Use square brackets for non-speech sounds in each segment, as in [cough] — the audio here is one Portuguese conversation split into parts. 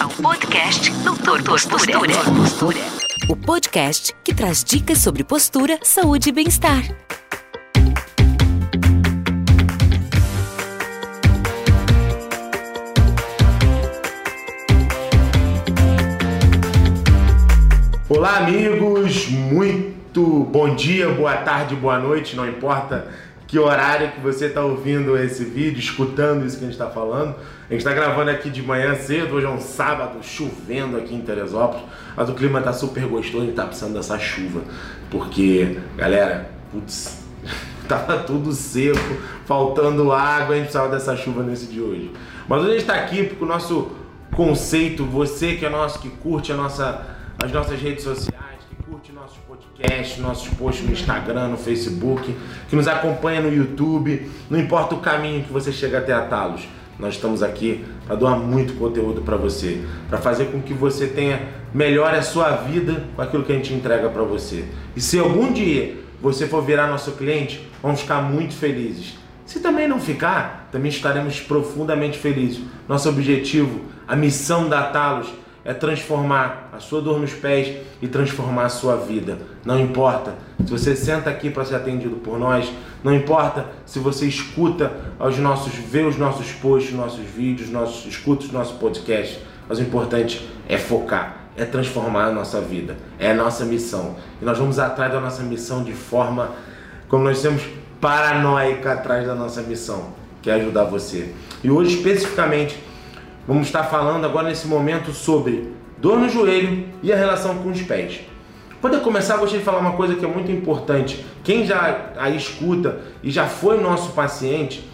ao podcast Doutor Postura. Postura. O podcast que traz dicas sobre postura, saúde e bem-estar. Olá, amigos! Muito bom dia, boa tarde, boa noite, não importa que horário que você está ouvindo esse vídeo, escutando isso que a gente está falando. A gente está gravando aqui de manhã cedo, hoje é um sábado, chovendo aqui em Teresópolis, mas o clima está super gostoso e está precisando dessa chuva, porque, galera, putz, [laughs] tava tudo seco, faltando água, a gente precisava dessa chuva nesse de hoje. Mas hoje a gente está aqui porque o nosso conceito, você que é nosso, que curte nossa, as nossas redes sociais, curte nossos podcasts, nossos posts no Instagram, no Facebook, que nos acompanha no YouTube, não importa o caminho que você chega até a Talos. Nós estamos aqui para doar muito conteúdo para você, para fazer com que você tenha melhore a sua vida com aquilo que a gente entrega para você. E se algum dia você for virar nosso cliente, vamos ficar muito felizes. Se também não ficar, também estaremos profundamente felizes. Nosso objetivo, a missão da Talos é transformar a sua dor nos pés e transformar a sua vida. Não importa se você senta aqui para ser atendido por nós, não importa se você escuta os nossos, vê os nossos posts, nossos vídeos, nossos, escuta os nossos podcasts, mas o importante é focar, é transformar a nossa vida, é a nossa missão. E nós vamos atrás da nossa missão de forma como nós temos paranoica atrás da nossa missão, que é ajudar você. E hoje especificamente Vamos estar falando agora nesse momento sobre dor no joelho e a relação com os pés. Quando eu começar, eu gostaria de falar uma coisa que é muito importante. Quem já aí escuta e já foi nosso paciente,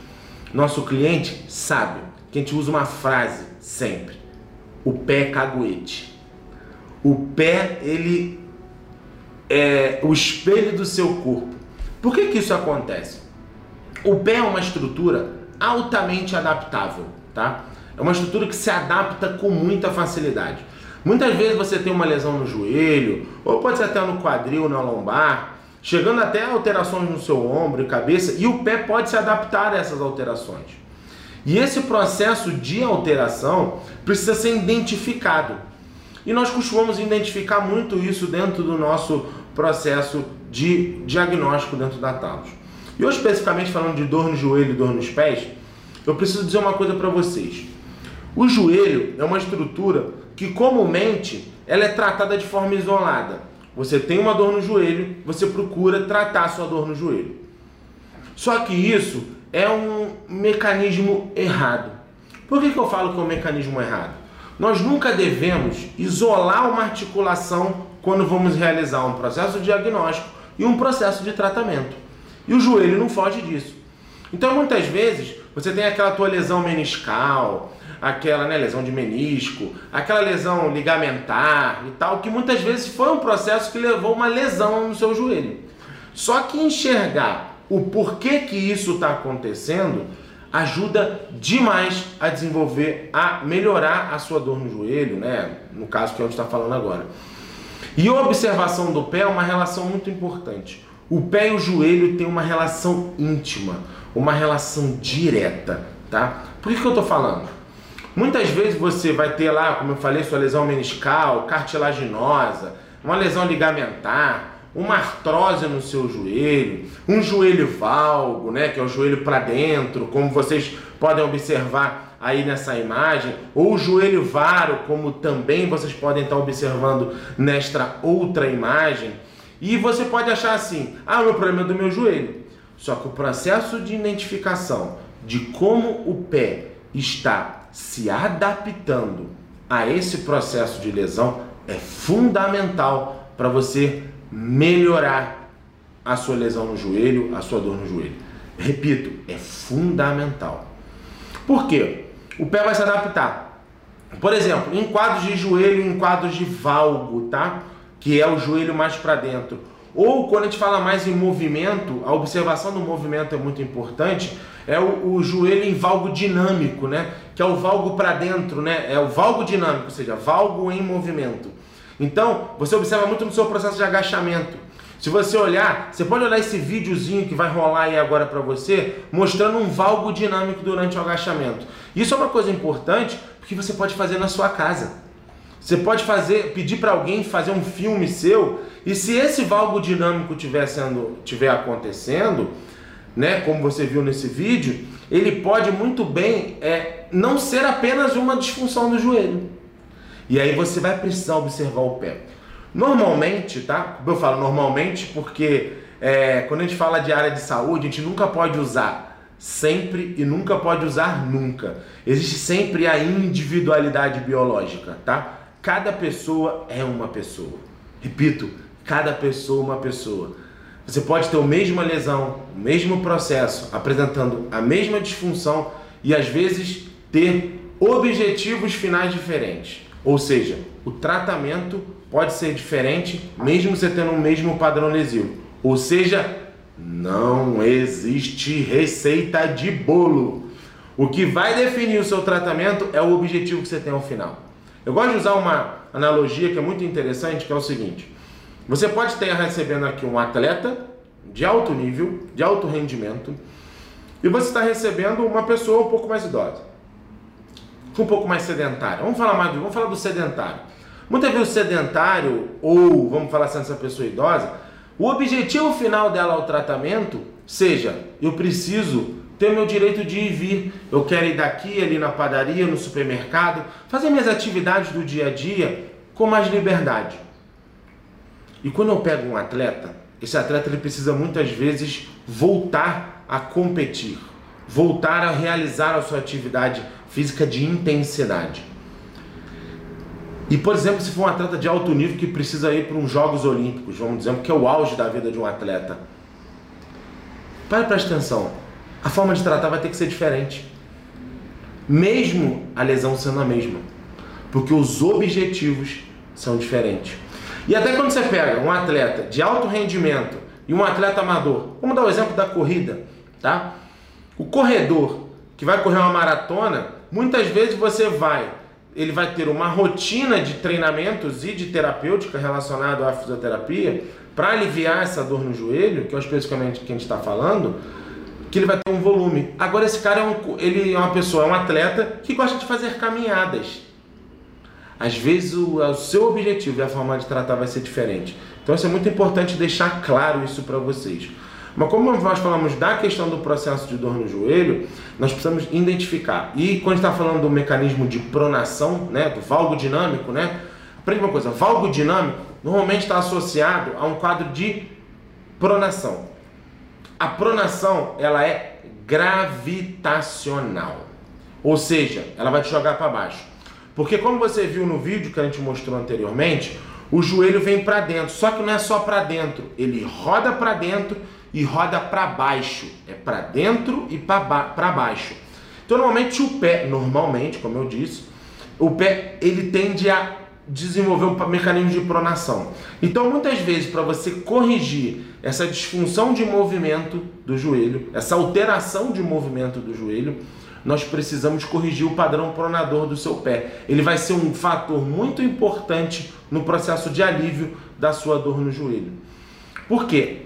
nosso cliente, sabe que a gente usa uma frase sempre: o pé é caguete. O pé, ele é o espelho do seu corpo. Por que, que isso acontece? O pé é uma estrutura altamente adaptável, tá? É uma estrutura que se adapta com muita facilidade. Muitas vezes você tem uma lesão no joelho, ou pode ser até no quadril, na lombar, chegando até alterações no seu ombro e cabeça, e o pé pode se adaptar a essas alterações. E esse processo de alteração precisa ser identificado. E nós costumamos identificar muito isso dentro do nosso processo de diagnóstico dentro da Talos. E hoje, especificamente falando de dor no joelho e dor nos pés, eu preciso dizer uma coisa para vocês. O joelho é uma estrutura que comumente ela é tratada de forma isolada. Você tem uma dor no joelho, você procura tratar sua dor no joelho. Só que isso é um mecanismo errado. Por que, que eu falo que é um mecanismo errado? Nós nunca devemos isolar uma articulação quando vamos realizar um processo de diagnóstico e um processo de tratamento. E o joelho não foge disso. Então, muitas vezes, você tem aquela tua lesão meniscal, aquela né, lesão de menisco, aquela lesão ligamentar e tal, que muitas vezes foi um processo que levou uma lesão no seu joelho. Só que enxergar o porquê que isso está acontecendo ajuda demais a desenvolver, a melhorar a sua dor no joelho, né? No caso que a gente está falando agora. E a observação do pé é uma relação muito importante. O pé e o joelho têm uma relação íntima, uma relação direta, tá? Por que, que eu estou falando? Muitas vezes você vai ter lá, como eu falei, sua lesão meniscal, cartilaginosa, uma lesão ligamentar, uma artrose no seu joelho, um joelho valgo, né, que é o joelho para dentro, como vocês podem observar aí nessa imagem, ou o joelho varo, como também vocês podem estar observando nesta outra imagem. E você pode achar assim: "Ah, o problema é do meu joelho". Só que o processo de identificação de como o pé está se adaptando a esse processo de lesão é fundamental para você melhorar a sua lesão no joelho, a sua dor no joelho. Repito, é fundamental. Por quê? O pé vai se adaptar. Por exemplo, em quadros de joelho, em quadros de valgo, tá? Que é o joelho mais para dentro. Ou quando a gente fala mais em movimento, a observação do movimento é muito importante é o, o joelho em valgo dinâmico, né? Que é o valgo para dentro, né? É o valgo dinâmico, ou seja, valgo em movimento. Então, você observa muito no seu processo de agachamento. Se você olhar, você pode olhar esse videozinho que vai rolar aí agora para você, mostrando um valgo dinâmico durante o agachamento. Isso é uma coisa importante porque você pode fazer na sua casa. Você pode fazer, pedir para alguém fazer um filme seu e se esse valgo dinâmico tiver sendo, tiver acontecendo, né, como você viu nesse vídeo, ele pode muito bem é, não ser apenas uma disfunção do joelho. E aí você vai precisar observar o pé. Normalmente, tá? Eu falo normalmente porque é, quando a gente fala de área de saúde, a gente nunca pode usar sempre e nunca pode usar nunca. Existe sempre a individualidade biológica, tá? Cada pessoa é uma pessoa. Repito, cada pessoa é uma pessoa. Você pode ter a mesma lesão, o mesmo processo, apresentando a mesma disfunção e às vezes ter objetivos finais diferentes. Ou seja, o tratamento pode ser diferente mesmo você tendo o mesmo padrão lesivo. Ou seja, não existe receita de bolo. O que vai definir o seu tratamento é o objetivo que você tem ao final. Eu gosto de usar uma analogia que é muito interessante, que é o seguinte: você pode estar recebendo aqui um atleta de alto nível, de alto rendimento, e você está recebendo uma pessoa um pouco mais idosa, um pouco mais sedentária. Vamos falar mais, vamos falar do sedentário. Muitas vezes o sedentário, ou vamos falar assim, essa pessoa idosa, o objetivo final dela ao tratamento seja: eu preciso ter meu direito de ir e vir, eu quero ir daqui, ali na padaria, no supermercado, fazer minhas atividades do dia a dia com mais liberdade. E quando eu pego um atleta, esse atleta ele precisa muitas vezes voltar a competir, voltar a realizar a sua atividade física de intensidade. E, por exemplo, se for um atleta de alto nível que precisa ir para uns Jogos Olímpicos, vamos dizer, que é o auge da vida de um atleta. Para presta atenção. A forma de tratar vai ter que ser diferente. Mesmo a lesão sendo a mesma. Porque os objetivos são diferentes. E até quando você pega um atleta de alto rendimento e um atleta amador, vamos dar o exemplo da corrida, tá? O corredor que vai correr uma maratona, muitas vezes você vai ele vai ter uma rotina de treinamentos e de terapêutica relacionado à fisioterapia para aliviar essa dor no joelho, que é especificamente que a gente está falando, que ele vai ter um volume. Agora esse cara é, um, ele é uma pessoa, é um atleta que gosta de fazer caminhadas. Às vezes o, o seu objetivo e a forma de tratar vai ser diferente. Então isso é muito importante deixar claro isso para vocês. Mas como nós falamos da questão do processo de dor no joelho, nós precisamos identificar. E quando está falando do mecanismo de pronação, né, do valgo dinâmico, né, aprende uma coisa, valgo dinâmico normalmente está associado a um quadro de pronação. A pronação ela é gravitacional, ou seja, ela vai te jogar para baixo. Porque como você viu no vídeo que a gente mostrou anteriormente, o joelho vem para dentro, só que não é só para dentro, ele roda para dentro e roda para baixo. É para dentro e para ba baixo. Então, normalmente o pé, normalmente, como eu disse, o pé ele tende a desenvolver um mecanismo de pronação. Então, muitas vezes, para você corrigir essa disfunção de movimento do joelho, essa alteração de movimento do joelho, nós precisamos corrigir o padrão pronador do seu pé. Ele vai ser um fator muito importante no processo de alívio da sua dor no joelho. Por quê?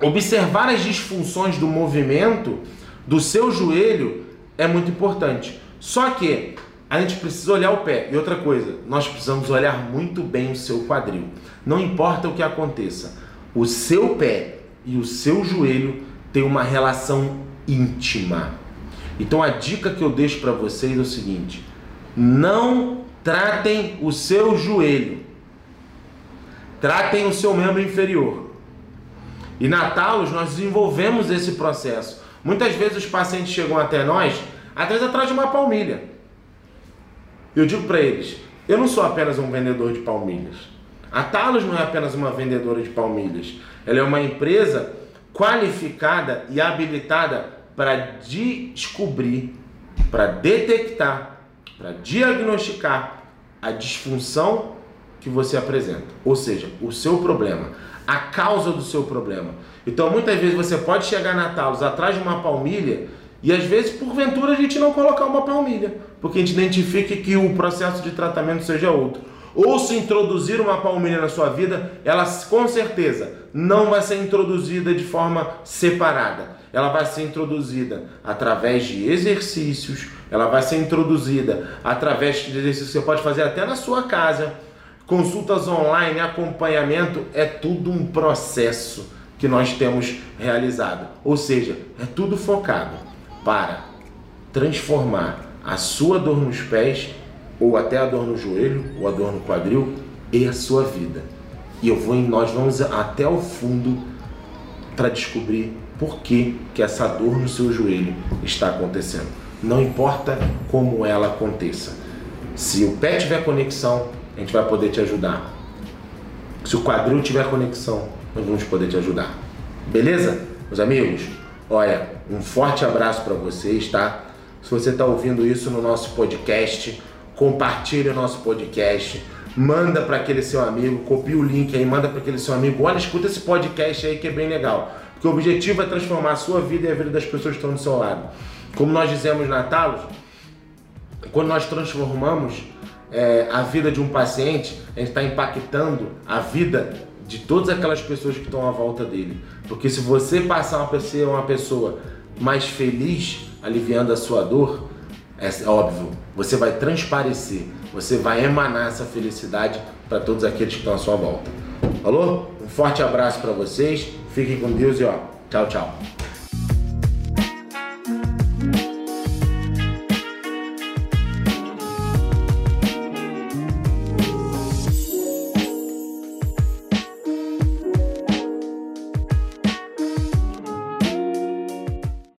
observar as disfunções do movimento do seu joelho é muito importante. Só que a gente precisa olhar o pé. E outra coisa, nós precisamos olhar muito bem o seu quadril. Não importa o que aconteça, o seu pé e o seu joelho têm uma relação íntima. Então a dica que eu deixo para vocês é o seguinte: não tratem o seu joelho. Tratem o seu membro inferior. E na Talos nós desenvolvemos esse processo. Muitas vezes os pacientes chegam até nós, vezes atrás de uma palmilha. Eu digo para eles: eu não sou apenas um vendedor de palmilhas. A Talos não é apenas uma vendedora de palmilhas. Ela é uma empresa qualificada e habilitada para descobrir, para detectar, para diagnosticar a disfunção que você apresenta, ou seja, o seu problema a causa do seu problema. Então, muitas vezes você pode chegar na Talos atrás de uma palmilha e às vezes, porventura, a gente não colocar uma palmilha, porque a gente identifica que o processo de tratamento seja outro. Ou se introduzir uma palmilha na sua vida, ela com certeza não vai ser introduzida de forma separada. ela vai ser introduzida através de exercícios, ela vai ser introduzida através de exercícios que você pode fazer até na sua casa. Consultas online, acompanhamento, é tudo um processo que nós temos realizado. Ou seja, é tudo focado para transformar a sua dor nos pés, ou até a dor no joelho, ou a dor no quadril, e a sua vida. E eu vou, nós vamos até o fundo para descobrir por que, que essa dor no seu joelho está acontecendo. Não importa como ela aconteça. Se o pé tiver conexão, a gente vai poder te ajudar. Se o quadril tiver conexão, nós vamos poder te ajudar. Beleza? Meus amigos, olha, um forte abraço para vocês, tá? Se você está ouvindo isso no nosso podcast, compartilhe o nosso podcast, manda para aquele seu amigo, copia o link aí, manda para aquele seu amigo. Olha, escuta esse podcast aí que é bem legal. Porque o objetivo é transformar a sua vida e a vida das pessoas que estão do seu lado. Como nós dizemos na Talos, quando nós transformamos é, a vida de um paciente, a gente está impactando a vida de todas aquelas pessoas que estão à volta dele. Porque se você passar uma pessoa, uma pessoa mais feliz, aliviando a sua dor, é óbvio, você vai transparecer, você vai emanar essa felicidade para todos aqueles que estão à sua volta. Falou? Um forte abraço para vocês, fiquem com Deus e ó, tchau, tchau.